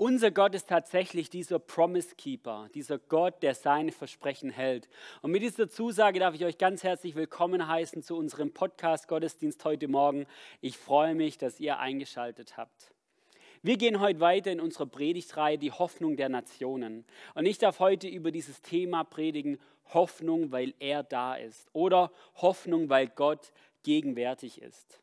Unser Gott ist tatsächlich dieser Promise Keeper, dieser Gott, der seine Versprechen hält. Und mit dieser Zusage darf ich euch ganz herzlich willkommen heißen zu unserem Podcast Gottesdienst heute Morgen. Ich freue mich, dass ihr eingeschaltet habt. Wir gehen heute weiter in unserer Predigtreihe Die Hoffnung der Nationen. Und ich darf heute über dieses Thema predigen, Hoffnung, weil er da ist oder Hoffnung, weil Gott gegenwärtig ist.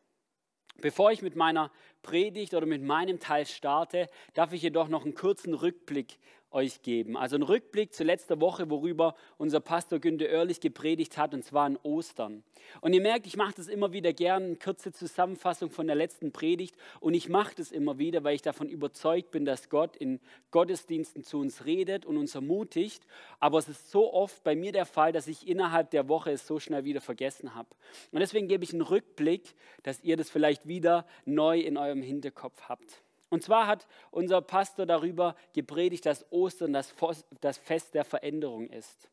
Bevor ich mit meiner Predigt oder mit meinem Teil starte, darf ich jedoch noch einen kurzen Rückblick euch geben. Also ein Rückblick zu letzter Woche, worüber unser Pastor Günter Oerlich gepredigt hat, und zwar an Ostern. Und ihr merkt, ich mache das immer wieder gern, eine kurze Zusammenfassung von der letzten Predigt. Und ich mache das immer wieder, weil ich davon überzeugt bin, dass Gott in Gottesdiensten zu uns redet und uns ermutigt. Aber es ist so oft bei mir der Fall, dass ich innerhalb der Woche es so schnell wieder vergessen habe. Und deswegen gebe ich einen Rückblick, dass ihr das vielleicht wieder neu in eurem Hinterkopf habt. Und zwar hat unser Pastor darüber gepredigt, dass Ostern das Fest der Veränderung ist.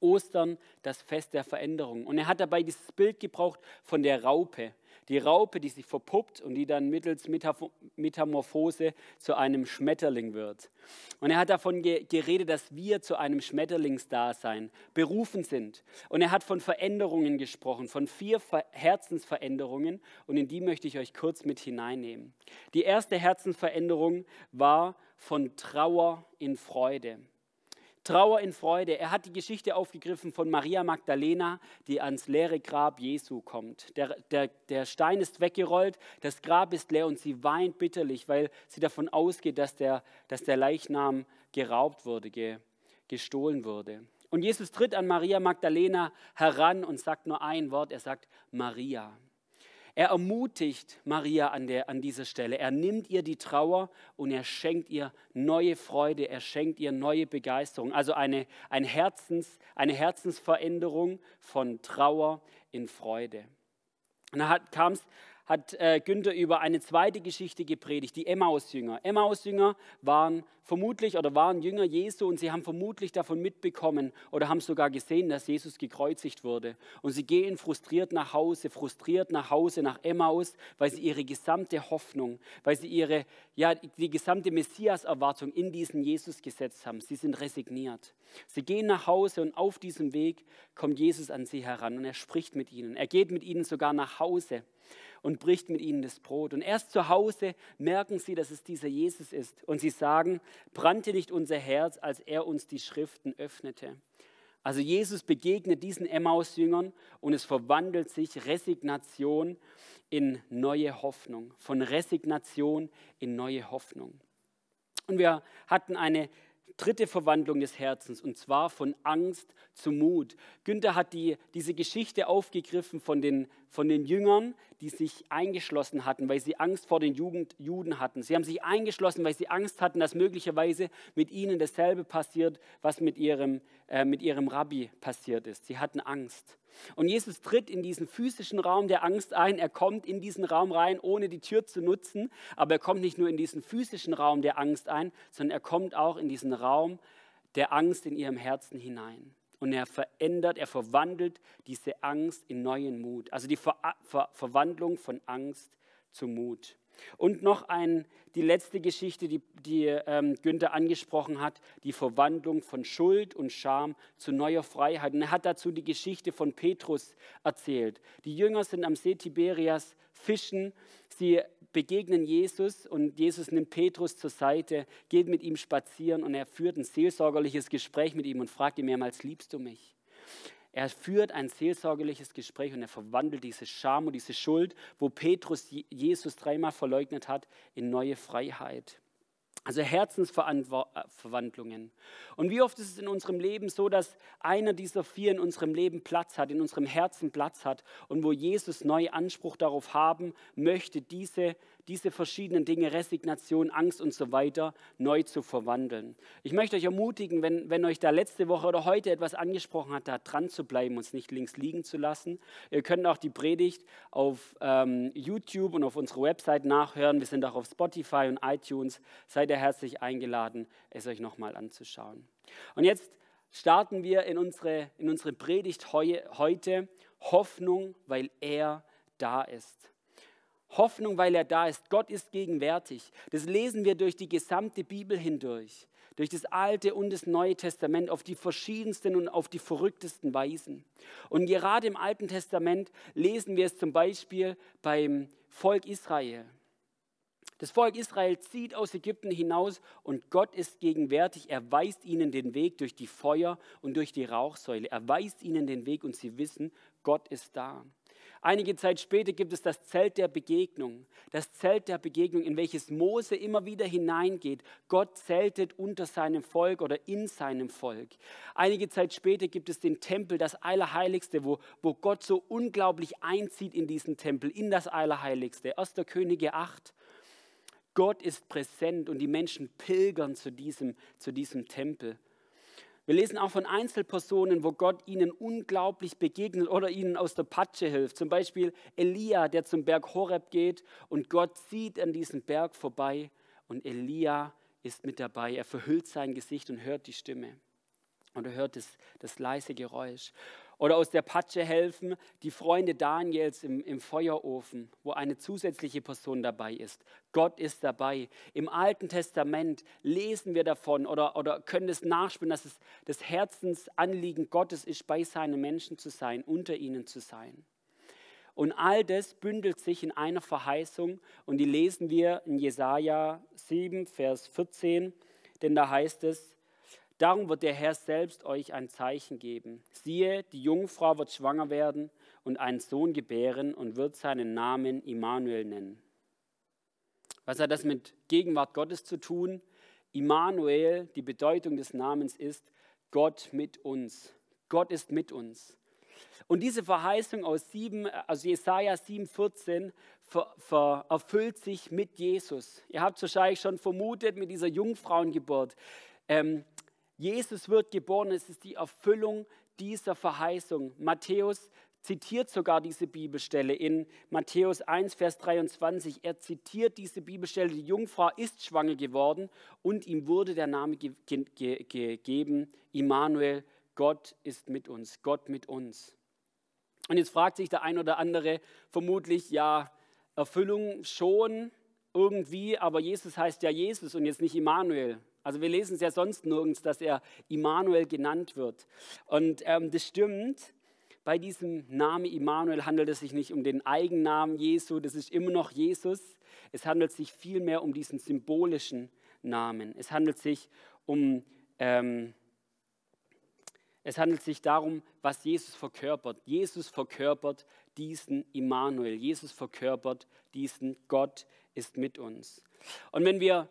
Ostern das Fest der Veränderung. Und er hat dabei dieses Bild gebraucht von der Raupe. Die Raupe, die sich verpuppt und die dann mittels Metamorphose zu einem Schmetterling wird. Und er hat davon geredet, dass wir zu einem Schmetterlingsdasein berufen sind. Und er hat von Veränderungen gesprochen, von vier Herzensveränderungen. Und in die möchte ich euch kurz mit hineinnehmen. Die erste Herzensveränderung war von Trauer in Freude. Trauer in Freude. Er hat die Geschichte aufgegriffen von Maria Magdalena, die ans leere Grab Jesu kommt. Der, der, der Stein ist weggerollt, das Grab ist leer und sie weint bitterlich, weil sie davon ausgeht, dass der, dass der Leichnam geraubt wurde, ge, gestohlen wurde. Und Jesus tritt an Maria Magdalena heran und sagt nur ein Wort, er sagt Maria. Er ermutigt Maria an, der, an dieser Stelle. Er nimmt ihr die Trauer und er schenkt ihr neue Freude, er schenkt ihr neue Begeisterung. Also eine, ein Herzens, eine Herzensveränderung von Trauer in Freude. Und dann kam es hat äh, Günther über eine zweite Geschichte gepredigt, die Emmaus-Jünger. Emmaus-Jünger waren vermutlich oder waren Jünger Jesu und sie haben vermutlich davon mitbekommen oder haben sogar gesehen, dass Jesus gekreuzigt wurde. Und sie gehen frustriert nach Hause, frustriert nach Hause, nach Emmaus, weil sie ihre gesamte Hoffnung, weil sie ihre, ja, die gesamte Messias-Erwartung in diesen Jesus gesetzt haben. Sie sind resigniert. Sie gehen nach Hause und auf diesem Weg kommt Jesus an sie heran und er spricht mit ihnen. Er geht mit ihnen sogar nach Hause und bricht mit ihnen das Brot. Und erst zu Hause merken sie, dass es dieser Jesus ist. Und sie sagen, brannte nicht unser Herz, als er uns die Schriften öffnete. Also Jesus begegnet diesen Emmaus-Jüngern und es verwandelt sich Resignation in neue Hoffnung. Von Resignation in neue Hoffnung. Und wir hatten eine dritte Verwandlung des Herzens und zwar von Angst zu Mut. Günther hat die, diese Geschichte aufgegriffen von den, von den Jüngern, die sich eingeschlossen hatten, weil sie Angst vor den Jugend, Juden hatten. Sie haben sich eingeschlossen, weil sie Angst hatten, dass möglicherweise mit ihnen dasselbe passiert, was mit ihrem, äh, mit ihrem Rabbi passiert ist. Sie hatten Angst. Und Jesus tritt in diesen physischen Raum der Angst ein. Er kommt in diesen Raum rein, ohne die Tür zu nutzen. Aber er kommt nicht nur in diesen physischen Raum der Angst ein, sondern er kommt auch in diesen Raum der Angst in ihrem Herzen hinein. Und er verändert, er verwandelt diese Angst in neuen Mut. Also die Ver Ver Verwandlung von Angst zu Mut. Und noch ein, die letzte Geschichte, die, die ähm, Günther angesprochen hat, die Verwandlung von Schuld und Scham zu neuer Freiheit. Und er hat dazu die Geschichte von Petrus erzählt. Die Jünger sind am See Tiberias fischen, sie begegnen Jesus und Jesus nimmt Petrus zur Seite, geht mit ihm spazieren und er führt ein seelsorgerliches Gespräch mit ihm und fragt ihn mehrmals, liebst du mich? Er führt ein seelsorgerliches Gespräch und er verwandelt diese Scham und diese Schuld, wo Petrus Jesus dreimal verleugnet hat, in neue Freiheit. Also Herzensverwandlungen. Und wie oft ist es in unserem Leben so, dass einer dieser vier in unserem Leben Platz hat, in unserem Herzen Platz hat und wo Jesus neu Anspruch darauf haben möchte, diese diese verschiedenen Dinge, Resignation, Angst und so weiter, neu zu verwandeln. Ich möchte euch ermutigen, wenn, wenn euch da letzte Woche oder heute etwas angesprochen hat, da dran zu bleiben und es nicht links liegen zu lassen. Ihr könnt auch die Predigt auf ähm, YouTube und auf unserer Website nachhören. Wir sind auch auf Spotify und iTunes. Seid ihr herzlich eingeladen, es euch nochmal anzuschauen. Und jetzt starten wir in unsere, in unsere Predigt heu, heute Hoffnung, weil er da ist. Hoffnung, weil er da ist. Gott ist gegenwärtig. Das lesen wir durch die gesamte Bibel hindurch, durch das Alte und das Neue Testament auf die verschiedensten und auf die verrücktesten Weisen. Und gerade im Alten Testament lesen wir es zum Beispiel beim Volk Israel. Das Volk Israel zieht aus Ägypten hinaus und Gott ist gegenwärtig. Er weist ihnen den Weg durch die Feuer und durch die Rauchsäule. Er weist ihnen den Weg und sie wissen, Gott ist da. Einige Zeit später gibt es das Zelt der Begegnung. Das Zelt der Begegnung, in welches Mose immer wieder hineingeht. Gott zeltet unter seinem Volk oder in seinem Volk. Einige Zeit später gibt es den Tempel, das Allerheiligste, wo, wo Gott so unglaublich einzieht in diesen Tempel, in das Allerheiligste. 1. Könige 8. Gott ist präsent und die Menschen pilgern zu diesem, zu diesem Tempel. Wir lesen auch von Einzelpersonen, wo Gott ihnen unglaublich begegnet oder ihnen aus der Patsche hilft. Zum Beispiel Elia, der zum Berg Horeb geht und Gott sieht an diesem Berg vorbei und Elia ist mit dabei. Er verhüllt sein Gesicht und hört die Stimme und er hört das, das leise Geräusch. Oder aus der Patsche helfen die Freunde Daniels im, im Feuerofen, wo eine zusätzliche Person dabei ist. Gott ist dabei. Im Alten Testament lesen wir davon oder, oder können es nachspielen, dass es das Herzensanliegen Gottes ist, bei seinen Menschen zu sein, unter ihnen zu sein. Und all das bündelt sich in einer Verheißung und die lesen wir in Jesaja 7, Vers 14, denn da heißt es, Darum wird der Herr selbst euch ein Zeichen geben. Siehe, die Jungfrau wird schwanger werden und einen Sohn gebären und wird seinen Namen Immanuel nennen. Was hat das mit Gegenwart Gottes zu tun? Immanuel, die Bedeutung des Namens ist Gott mit uns. Gott ist mit uns. Und diese Verheißung aus 7, also Jesaja 7,14 ver, ver, erfüllt sich mit Jesus. Ihr habt es wahrscheinlich schon vermutet mit dieser Jungfrauengeburt. Ähm, Jesus wird geboren, es ist die Erfüllung dieser Verheißung. Matthäus zitiert sogar diese Bibelstelle in Matthäus 1, Vers 23. Er zitiert diese Bibelstelle, die Jungfrau ist schwanger geworden und ihm wurde der Name ge ge gegeben, Immanuel, Gott ist mit uns, Gott mit uns. Und jetzt fragt sich der ein oder andere vermutlich, ja, Erfüllung schon irgendwie, aber Jesus heißt ja Jesus und jetzt nicht Immanuel. Also wir lesen es ja sonst nirgends, dass er Immanuel genannt wird. Und ähm, das stimmt. Bei diesem Namen Immanuel handelt es sich nicht um den Eigennamen Jesu, das ist immer noch Jesus. Es handelt sich vielmehr um diesen symbolischen Namen. Es handelt sich um, ähm, es handelt sich darum, was Jesus verkörpert. Jesus verkörpert diesen Immanuel. Jesus verkörpert diesen Gott ist mit uns. Und wenn wir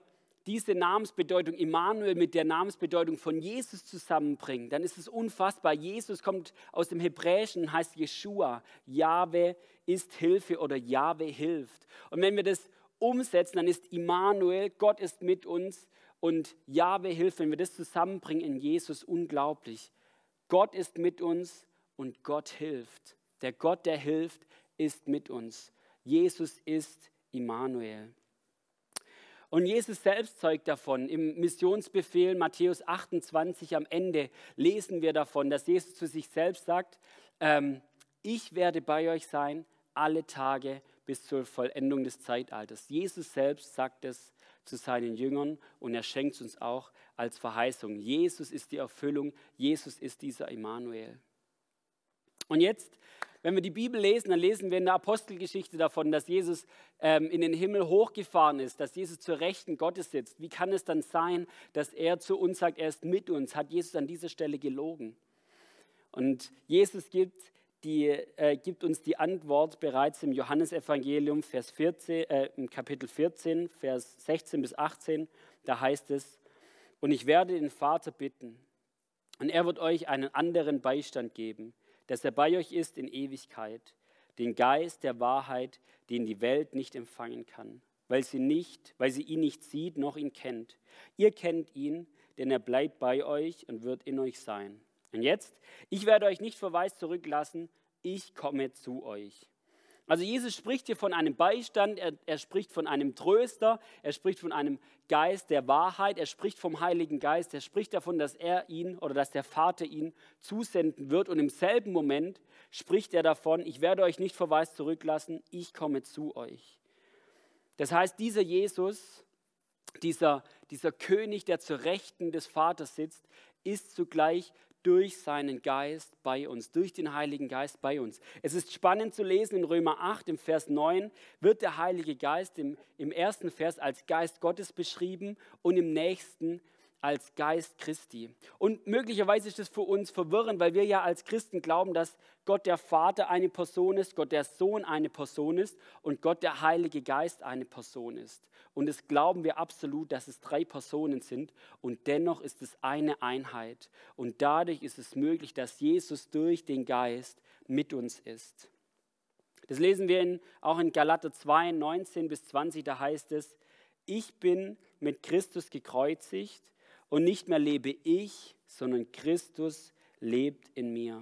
diese Namensbedeutung Immanuel mit der Namensbedeutung von Jesus zusammenbringen, dann ist es unfassbar. Jesus kommt aus dem Hebräischen heißt Jeshua. Jahwe ist Hilfe oder Jahwe hilft. Und wenn wir das umsetzen, dann ist Immanuel, Gott ist mit uns und Jahwe hilft. Wenn wir das zusammenbringen in Jesus, unglaublich. Gott ist mit uns und Gott hilft. Der Gott, der hilft, ist mit uns. Jesus ist Immanuel. Und Jesus selbst zeugt davon. Im Missionsbefehl Matthäus 28 am Ende lesen wir davon, dass Jesus zu sich selbst sagt, ähm, ich werde bei euch sein alle Tage bis zur Vollendung des Zeitalters. Jesus selbst sagt es zu seinen Jüngern und er schenkt es uns auch als Verheißung. Jesus ist die Erfüllung, Jesus ist dieser Immanuel. Und jetzt wenn wir die Bibel lesen, dann lesen wir in der Apostelgeschichte davon, dass Jesus ähm, in den Himmel hochgefahren ist, dass Jesus zur Rechten Gottes sitzt. Wie kann es dann sein, dass er zu uns sagt, er ist mit uns? Hat Jesus an dieser Stelle gelogen? Und Jesus gibt, die, äh, gibt uns die Antwort bereits im Johannesevangelium, Vers 14, äh, im Kapitel 14, Vers 16 bis 18. Da heißt es, und ich werde den Vater bitten, und er wird euch einen anderen Beistand geben dass er bei euch ist in Ewigkeit, den Geist der Wahrheit, den die Welt nicht empfangen kann, weil sie nicht, weil sie ihn nicht sieht noch ihn kennt. Ihr kennt ihn, denn er bleibt bei euch und wird in euch sein. Und jetzt, ich werde euch nicht verweist zurücklassen, ich komme zu euch. Also Jesus spricht hier von einem Beistand, er, er, spricht von einem Tröster, er spricht von einem Geist der Wahrheit, er spricht vom Heiligen Geist, er spricht davon, dass er ihn oder dass der Vater ihn zusenden wird und im selben Moment spricht er davon, ich werde euch nicht verweist zurücklassen, ich komme zu euch. Das heißt, dieser Jesus, dieser, dieser König, der zur Rechten des Vaters sitzt, ist zugleich durch seinen Geist bei uns, durch den Heiligen Geist bei uns. Es ist spannend zu lesen in Römer 8, im Vers 9 wird der Heilige Geist im, im ersten Vers als Geist Gottes beschrieben und im nächsten als Geist Christi. Und möglicherweise ist es für uns verwirrend, weil wir ja als Christen glauben, dass Gott der Vater eine Person ist, Gott der Sohn eine Person ist und Gott der Heilige Geist eine Person ist. Und es glauben wir absolut, dass es drei Personen sind und dennoch ist es eine Einheit. Und dadurch ist es möglich, dass Jesus durch den Geist mit uns ist. Das lesen wir in, auch in Galater 2, 19 bis 20, da heißt es, ich bin mit Christus gekreuzigt und nicht mehr lebe ich, sondern Christus lebt in mir.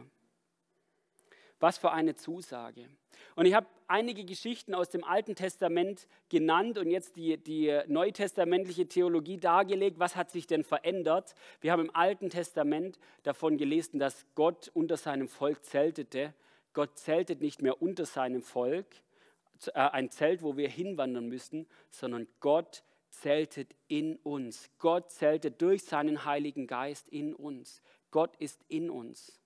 Was für eine Zusage. Und ich habe einige Geschichten aus dem Alten Testament genannt und jetzt die, die neutestamentliche Theologie dargelegt. Was hat sich denn verändert? Wir haben im Alten Testament davon gelesen, dass Gott unter seinem Volk zeltete. Gott zeltet nicht mehr unter seinem Volk, äh, ein Zelt, wo wir hinwandern müssen, sondern Gott zeltet in uns. Gott zeltet durch seinen Heiligen Geist in uns. Gott ist in uns.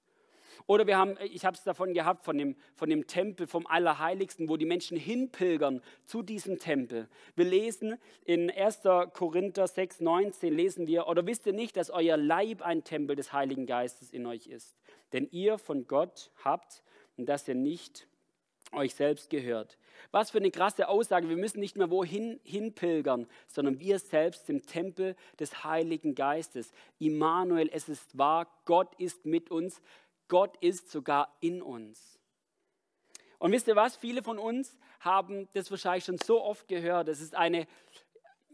Oder wir haben, ich habe es davon gehabt, von dem, von dem Tempel, vom Allerheiligsten, wo die Menschen hinpilgern zu diesem Tempel. Wir lesen in 1. Korinther 6, 19, lesen wir, oder wisst ihr nicht, dass euer Leib ein Tempel des Heiligen Geistes in euch ist? Denn ihr von Gott habt und dass ihr nicht euch selbst gehört. Was für eine krasse Aussage. Wir müssen nicht mehr wohin hinpilgern, sondern wir selbst im Tempel des Heiligen Geistes. Immanuel, es ist wahr, Gott ist mit uns, Gott ist sogar in uns. Und wisst ihr was? Viele von uns haben das wahrscheinlich schon so oft gehört. Es ist eine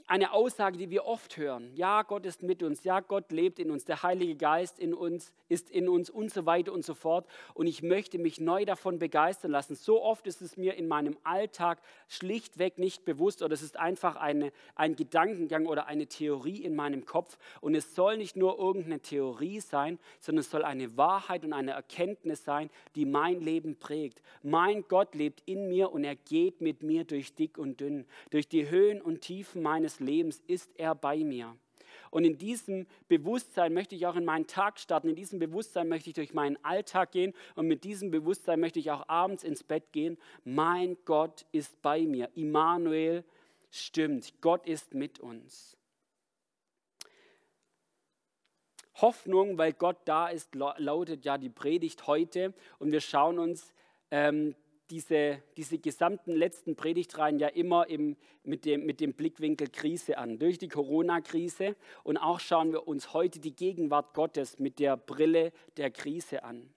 eine Aussage, die wir oft hören. Ja, Gott ist mit uns. Ja, Gott lebt in uns. Der Heilige Geist in uns ist in uns und so weiter und so fort. Und ich möchte mich neu davon begeistern lassen. So oft ist es mir in meinem Alltag schlichtweg nicht bewusst oder es ist einfach eine, ein Gedankengang oder eine Theorie in meinem Kopf. Und es soll nicht nur irgendeine Theorie sein, sondern es soll eine Wahrheit und eine Erkenntnis sein, die mein Leben prägt. Mein Gott lebt in mir und er geht mit mir durch dick und dünn, durch die Höhen und Tiefen meines Lebens ist er bei mir. Und in diesem Bewusstsein möchte ich auch in meinen Tag starten. In diesem Bewusstsein möchte ich durch meinen Alltag gehen. Und mit diesem Bewusstsein möchte ich auch abends ins Bett gehen. Mein Gott ist bei mir. Immanuel stimmt. Gott ist mit uns. Hoffnung, weil Gott da ist, lautet ja die Predigt heute. Und wir schauen uns ähm, diese, diese gesamten letzten Predigtreihen ja immer im, mit, dem, mit dem Blickwinkel Krise an, durch die Corona-Krise. Und auch schauen wir uns heute die Gegenwart Gottes mit der Brille der Krise an.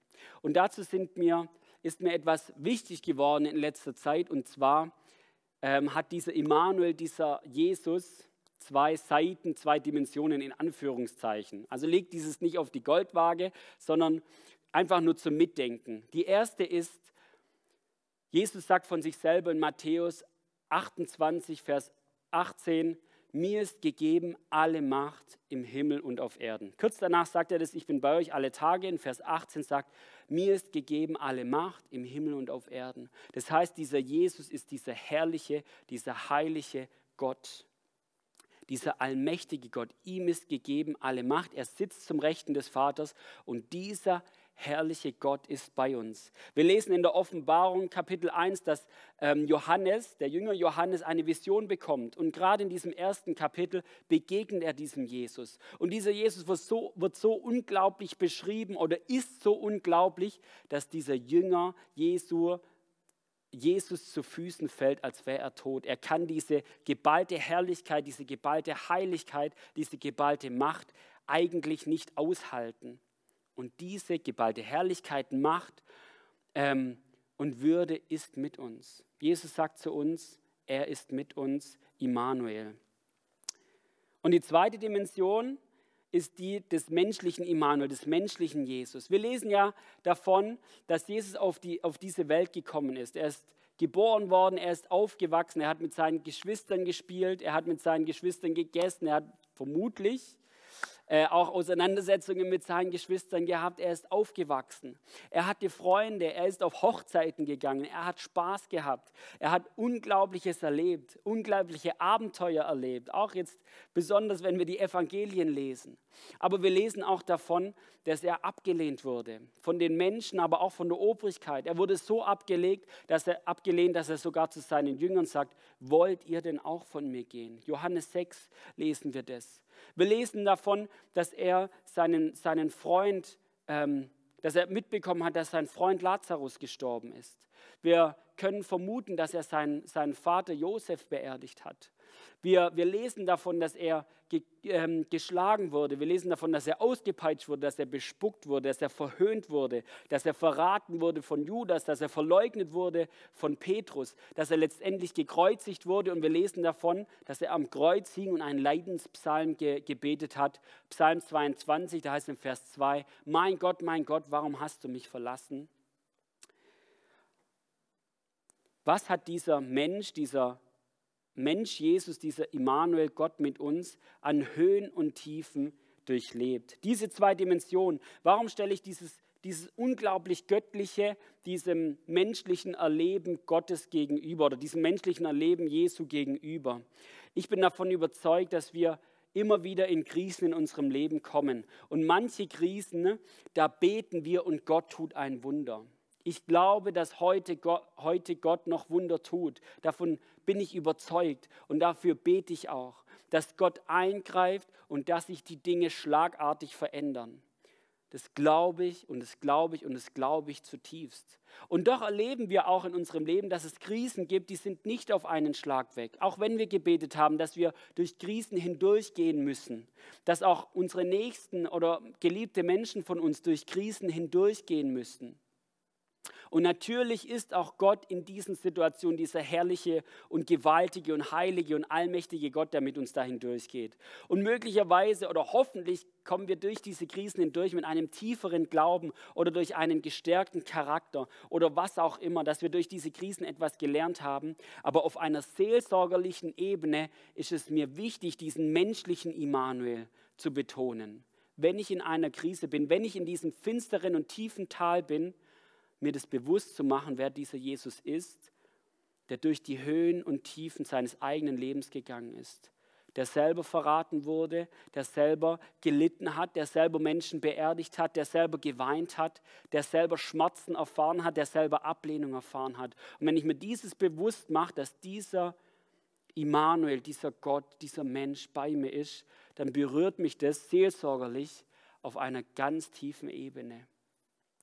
Und dazu sind mir, ist mir etwas wichtig geworden in letzter Zeit. Und zwar ähm, hat dieser Immanuel, dieser Jesus, zwei Seiten, zwei Dimensionen in Anführungszeichen. Also legt dieses nicht auf die Goldwaage, sondern einfach nur zum Mitdenken. Die erste ist, Jesus sagt von sich selber in Matthäus 28, Vers 18, mir ist gegeben alle Macht im Himmel und auf Erden. Kurz danach sagt er das, ich bin bei euch alle Tage. In Vers 18 sagt, mir ist gegeben alle Macht im Himmel und auf Erden. Das heißt, dieser Jesus ist dieser herrliche, dieser heilige Gott. Dieser allmächtige Gott, ihm ist gegeben alle Macht. Er sitzt zum Rechten des Vaters und dieser herrliche Gott ist bei uns. Wir lesen in der Offenbarung Kapitel 1, dass ähm, Johannes, der Jünger Johannes, eine Vision bekommt. Und gerade in diesem ersten Kapitel begegnet er diesem Jesus. Und dieser Jesus wird so, wird so unglaublich beschrieben oder ist so unglaublich, dass dieser Jünger Jesu Jesus zu Füßen fällt, als wäre er tot. Er kann diese geballte Herrlichkeit, diese geballte Heiligkeit, diese geballte Macht eigentlich nicht aushalten. Und diese geballte Herrlichkeit, Macht ähm, und Würde ist mit uns. Jesus sagt zu uns, er ist mit uns, Immanuel. Und die zweite Dimension ist die des menschlichen Immanuel, des menschlichen Jesus. Wir lesen ja davon, dass Jesus auf, die, auf diese Welt gekommen ist. Er ist geboren worden, er ist aufgewachsen, er hat mit seinen Geschwistern gespielt, er hat mit seinen Geschwistern gegessen, er hat vermutlich äh, auch Auseinandersetzungen mit seinen Geschwistern gehabt. Er ist aufgewachsen. Er hatte Freunde. Er ist auf Hochzeiten gegangen. Er hat Spaß gehabt. Er hat Unglaubliches erlebt, unglaubliche Abenteuer erlebt. Auch jetzt besonders, wenn wir die Evangelien lesen. Aber wir lesen auch davon, dass er abgelehnt wurde. Von den Menschen, aber auch von der Obrigkeit. Er wurde so abgelegt, dass er abgelehnt, dass er sogar zu seinen Jüngern sagt, wollt ihr denn auch von mir gehen? Johannes 6 lesen wir das. Wir lesen davon, dass er seinen, seinen Freund, ähm, dass er mitbekommen hat, dass sein Freund Lazarus gestorben ist. Wir können vermuten, dass er seinen, seinen Vater Josef beerdigt hat. Wir, wir lesen davon, dass er ge, ähm, geschlagen wurde. Wir lesen davon, dass er ausgepeitscht wurde, dass er bespuckt wurde, dass er verhöhnt wurde, dass er verraten wurde von Judas, dass er verleugnet wurde von Petrus, dass er letztendlich gekreuzigt wurde. Und wir lesen davon, dass er am Kreuz hing und einen Leidenspsalm ge, gebetet hat. Psalm 22, da heißt im Vers 2, Mein Gott, mein Gott, warum hast du mich verlassen? Was hat dieser Mensch, dieser Mensch Jesus, dieser Immanuel, Gott mit uns, an Höhen und Tiefen durchlebt. Diese zwei Dimensionen. Warum stelle ich dieses, dieses unglaublich göttliche, diesem menschlichen Erleben Gottes gegenüber oder diesem menschlichen Erleben Jesu gegenüber? Ich bin davon überzeugt, dass wir immer wieder in Krisen in unserem Leben kommen. Und manche Krisen, da beten wir und Gott tut ein Wunder. Ich glaube, dass heute Gott, heute Gott noch Wunder tut. Davon bin ich überzeugt und dafür bete ich auch, dass Gott eingreift und dass sich die Dinge schlagartig verändern. Das glaube ich und das glaube ich und das glaube ich zutiefst. Und doch erleben wir auch in unserem Leben, dass es Krisen gibt, die sind nicht auf einen Schlag weg. Auch wenn wir gebetet haben, dass wir durch Krisen hindurchgehen müssen, dass auch unsere Nächsten oder geliebte Menschen von uns durch Krisen hindurchgehen müssen. Und natürlich ist auch Gott in diesen Situationen dieser herrliche und gewaltige und heilige und allmächtige Gott, der mit uns dahin durchgeht. Und möglicherweise oder hoffentlich kommen wir durch diese Krisen hindurch mit einem tieferen Glauben oder durch einen gestärkten Charakter oder was auch immer, dass wir durch diese Krisen etwas gelernt haben. Aber auf einer seelsorgerlichen Ebene ist es mir wichtig, diesen menschlichen Immanuel zu betonen. Wenn ich in einer Krise bin, wenn ich in diesem finsteren und tiefen Tal bin, mir das bewusst zu machen, wer dieser Jesus ist, der durch die Höhen und Tiefen seines eigenen Lebens gegangen ist, der selber verraten wurde, der selber gelitten hat, der selber Menschen beerdigt hat, der selber geweint hat, der selber Schmerzen erfahren hat, der selber Ablehnung erfahren hat. Und wenn ich mir dieses bewusst mache, dass dieser Immanuel, dieser Gott, dieser Mensch bei mir ist, dann berührt mich das seelsorgerlich auf einer ganz tiefen Ebene.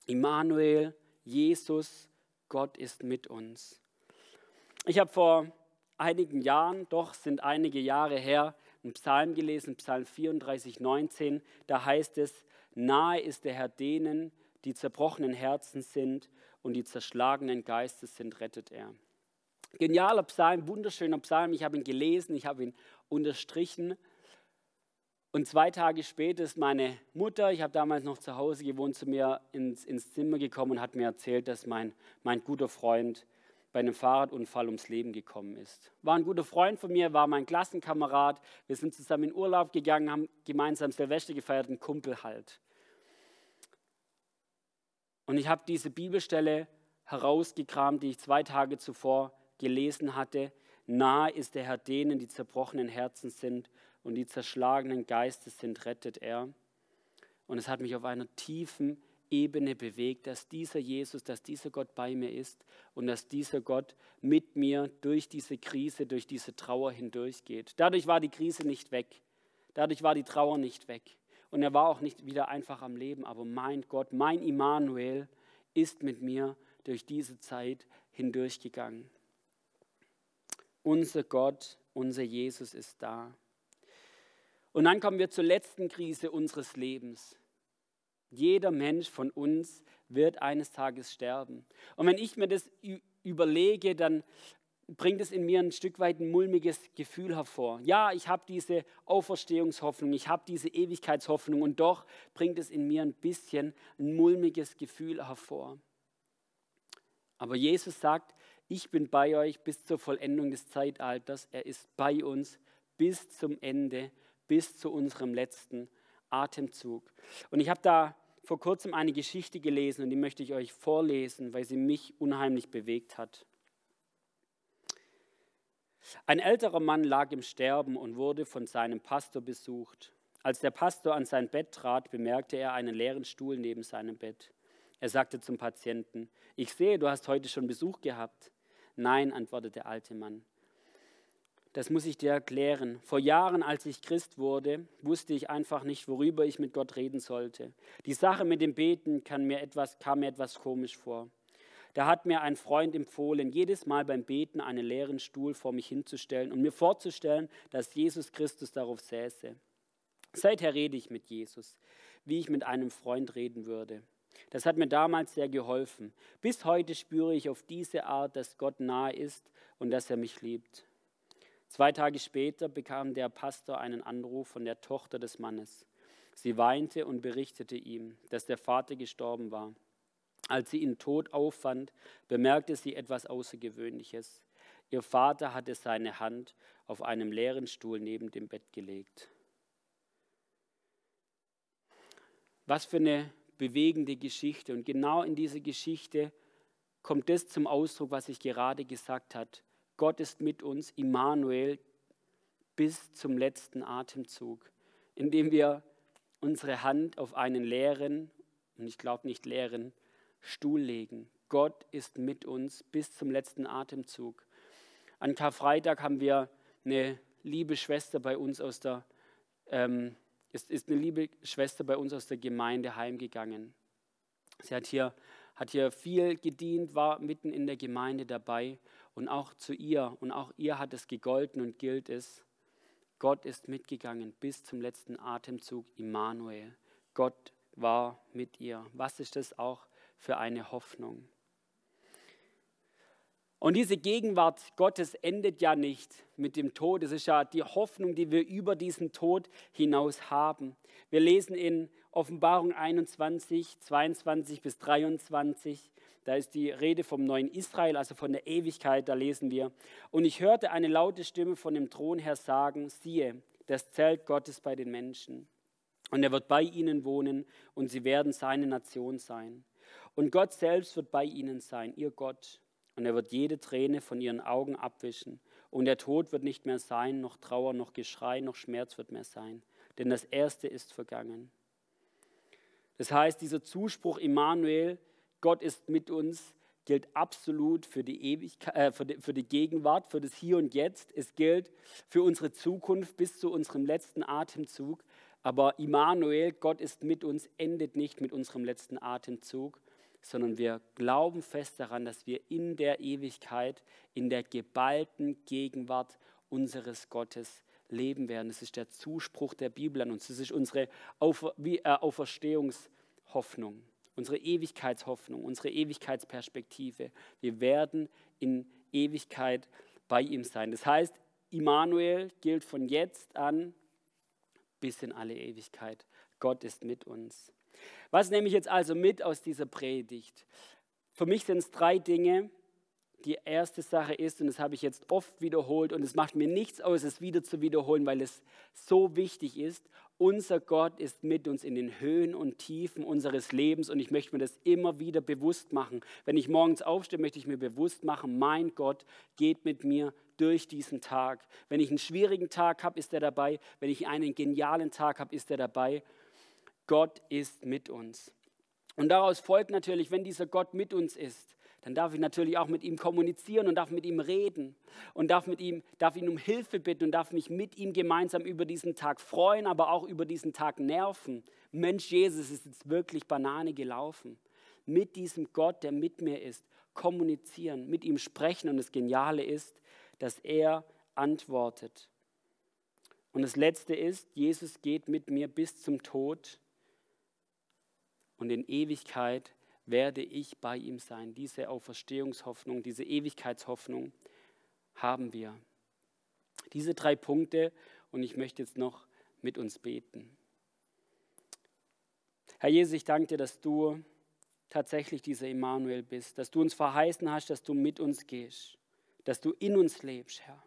Immanuel, Jesus, Gott ist mit uns. Ich habe vor einigen Jahren, doch sind einige Jahre her, einen Psalm gelesen, Psalm 34, 19. Da heißt es, nahe ist der Herr denen, die zerbrochenen Herzen sind und die zerschlagenen Geistes sind, rettet er. Genialer Psalm, wunderschöner Psalm. Ich habe ihn gelesen, ich habe ihn unterstrichen. Und zwei Tage später ist meine Mutter, ich habe damals noch zu Hause gewohnt, zu mir ins, ins Zimmer gekommen und hat mir erzählt, dass mein, mein guter Freund bei einem Fahrradunfall ums Leben gekommen ist. War ein guter Freund von mir, war mein Klassenkamerad. Wir sind zusammen in Urlaub gegangen, haben gemeinsam Silvester gefeiert, ein Kumpel halt. Und ich habe diese Bibelstelle herausgekramt, die ich zwei Tage zuvor gelesen hatte. Nahe ist der Herr denen, die zerbrochenen Herzen sind und die zerschlagenen Geistes sind, rettet er. Und es hat mich auf einer tiefen Ebene bewegt, dass dieser Jesus, dass dieser Gott bei mir ist und dass dieser Gott mit mir durch diese Krise, durch diese Trauer hindurchgeht. Dadurch war die Krise nicht weg. Dadurch war die Trauer nicht weg. Und er war auch nicht wieder einfach am Leben. Aber mein Gott, mein Immanuel ist mit mir durch diese Zeit hindurchgegangen. Unser Gott, unser Jesus ist da. Und dann kommen wir zur letzten Krise unseres Lebens. Jeder Mensch von uns wird eines Tages sterben. Und wenn ich mir das überlege, dann bringt es in mir ein Stück weit ein mulmiges Gefühl hervor. Ja, ich habe diese Auferstehungshoffnung, ich habe diese Ewigkeitshoffnung und doch bringt es in mir ein bisschen ein mulmiges Gefühl hervor. Aber Jesus sagt, ich bin bei euch bis zur Vollendung des Zeitalters. Er ist bei uns bis zum Ende bis zu unserem letzten Atemzug. Und ich habe da vor kurzem eine Geschichte gelesen und die möchte ich euch vorlesen, weil sie mich unheimlich bewegt hat. Ein älterer Mann lag im Sterben und wurde von seinem Pastor besucht. Als der Pastor an sein Bett trat, bemerkte er einen leeren Stuhl neben seinem Bett. Er sagte zum Patienten, ich sehe, du hast heute schon Besuch gehabt. Nein, antwortete der alte Mann. Das muss ich dir erklären. Vor Jahren, als ich Christ wurde, wusste ich einfach nicht, worüber ich mit Gott reden sollte. Die Sache mit dem Beten mir etwas, kam mir etwas komisch vor. Da hat mir ein Freund empfohlen, jedes Mal beim Beten einen leeren Stuhl vor mich hinzustellen und mir vorzustellen, dass Jesus Christus darauf säße. Seither rede ich mit Jesus, wie ich mit einem Freund reden würde. Das hat mir damals sehr geholfen. Bis heute spüre ich auf diese Art, dass Gott nahe ist und dass er mich liebt. Zwei Tage später bekam der Pastor einen Anruf von der Tochter des Mannes. Sie weinte und berichtete ihm, dass der Vater gestorben war. Als sie ihn tot auffand, bemerkte sie etwas Außergewöhnliches. Ihr Vater hatte seine Hand auf einem leeren Stuhl neben dem Bett gelegt. Was für eine bewegende Geschichte. Und genau in dieser Geschichte kommt das zum Ausdruck, was ich gerade gesagt habe. Gott ist mit uns, Immanuel, bis zum letzten Atemzug, indem wir unsere Hand auf einen leeren, und ich glaube nicht leeren, Stuhl legen. Gott ist mit uns bis zum letzten Atemzug. An Karfreitag haben wir eine liebe Schwester bei uns aus der, ähm, ist, ist eine liebe Schwester bei uns aus der Gemeinde heimgegangen. Sie hat hier, hat hier viel gedient, war mitten in der Gemeinde dabei und auch zu ihr und auch ihr hat es gegolten und gilt es. Gott ist mitgegangen bis zum letzten Atemzug, Immanuel. Gott war mit ihr. Was ist das auch für eine Hoffnung. Und diese Gegenwart Gottes endet ja nicht mit dem Tod. Es ist ja die Hoffnung, die wir über diesen Tod hinaus haben. Wir lesen in Offenbarung 21, 22 bis 23, da ist die Rede vom neuen Israel, also von der Ewigkeit, da lesen wir. Und ich hörte eine laute Stimme von dem Thron her sagen, siehe, das Zelt Gottes bei den Menschen. Und er wird bei ihnen wohnen und sie werden seine Nation sein. Und Gott selbst wird bei ihnen sein, ihr Gott. Und er wird jede Träne von ihren Augen abwischen. Und der Tod wird nicht mehr sein, noch Trauer, noch Geschrei, noch Schmerz wird mehr sein. Denn das Erste ist vergangen. Das heißt, dieser Zuspruch Immanuel, Gott ist mit uns, gilt absolut für die, Ewigkeit, äh, für, die, für die Gegenwart, für das Hier und Jetzt. Es gilt für unsere Zukunft bis zu unserem letzten Atemzug. Aber Immanuel, Gott ist mit uns, endet nicht mit unserem letzten Atemzug, sondern wir glauben fest daran, dass wir in der Ewigkeit, in der geballten Gegenwart unseres Gottes leben werden. Das ist der Zuspruch der Bibel an uns. Das ist unsere Aufer äh, Auferstehungshoffnung, unsere Ewigkeitshoffnung, unsere Ewigkeitsperspektive. Wir werden in Ewigkeit bei ihm sein. Das heißt, Immanuel gilt von jetzt an bis in alle Ewigkeit. Gott ist mit uns. Was nehme ich jetzt also mit aus dieser Predigt? Für mich sind es drei Dinge. Die erste Sache ist, und das habe ich jetzt oft wiederholt, und es macht mir nichts aus, es wieder zu wiederholen, weil es so wichtig ist. Unser Gott ist mit uns in den Höhen und Tiefen unseres Lebens und ich möchte mir das immer wieder bewusst machen. Wenn ich morgens aufstehe, möchte ich mir bewusst machen, mein Gott geht mit mir durch diesen Tag. Wenn ich einen schwierigen Tag habe, ist er dabei. Wenn ich einen genialen Tag habe, ist er dabei. Gott ist mit uns. Und daraus folgt natürlich, wenn dieser Gott mit uns ist, dann darf ich natürlich auch mit ihm kommunizieren und darf mit ihm reden und darf, mit ihm, darf ihn um Hilfe bitten und darf mich mit ihm gemeinsam über diesen Tag freuen, aber auch über diesen Tag nerven. Mensch, Jesus ist jetzt wirklich Banane gelaufen. Mit diesem Gott, der mit mir ist, kommunizieren, mit ihm sprechen. Und das Geniale ist, dass er antwortet. Und das Letzte ist, Jesus geht mit mir bis zum Tod und in Ewigkeit werde ich bei ihm sein. Diese Auferstehungshoffnung, diese Ewigkeitshoffnung haben wir. Diese drei Punkte und ich möchte jetzt noch mit uns beten. Herr Jesus, ich danke dir, dass du tatsächlich dieser Immanuel bist, dass du uns verheißen hast, dass du mit uns gehst, dass du in uns lebst, Herr.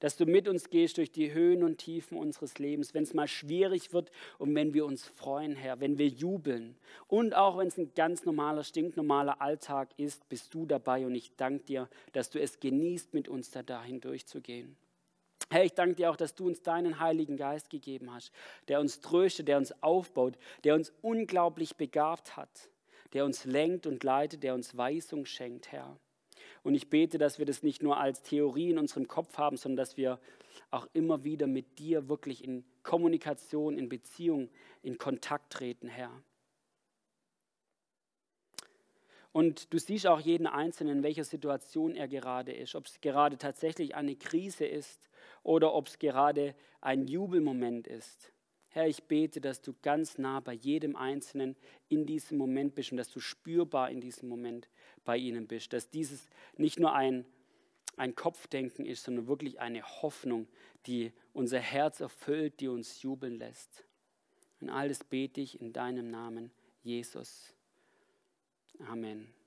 Dass du mit uns gehst durch die Höhen und Tiefen unseres Lebens, wenn es mal schwierig wird und wenn wir uns freuen, Herr, wenn wir jubeln. Und auch wenn es ein ganz normaler, stinknormaler Alltag ist, bist du dabei und ich danke dir, dass du es genießt, mit uns da dahin durchzugehen. Herr, ich danke dir auch, dass du uns deinen Heiligen Geist gegeben hast, der uns tröstet, der uns aufbaut, der uns unglaublich begabt hat, der uns lenkt und leitet, der uns Weisung schenkt, Herr. Und ich bete, dass wir das nicht nur als Theorie in unserem Kopf haben, sondern dass wir auch immer wieder mit dir wirklich in Kommunikation, in Beziehung, in Kontakt treten, Herr. Und du siehst auch jeden Einzelnen, in welcher Situation er gerade ist, ob es gerade tatsächlich eine Krise ist oder ob es gerade ein Jubelmoment ist. Herr, ich bete, dass du ganz nah bei jedem Einzelnen in diesem Moment bist und dass du spürbar in diesem Moment bei ihnen bist. Dass dieses nicht nur ein, ein Kopfdenken ist, sondern wirklich eine Hoffnung, die unser Herz erfüllt, die uns jubeln lässt. Und alles bete ich in deinem Namen, Jesus. Amen.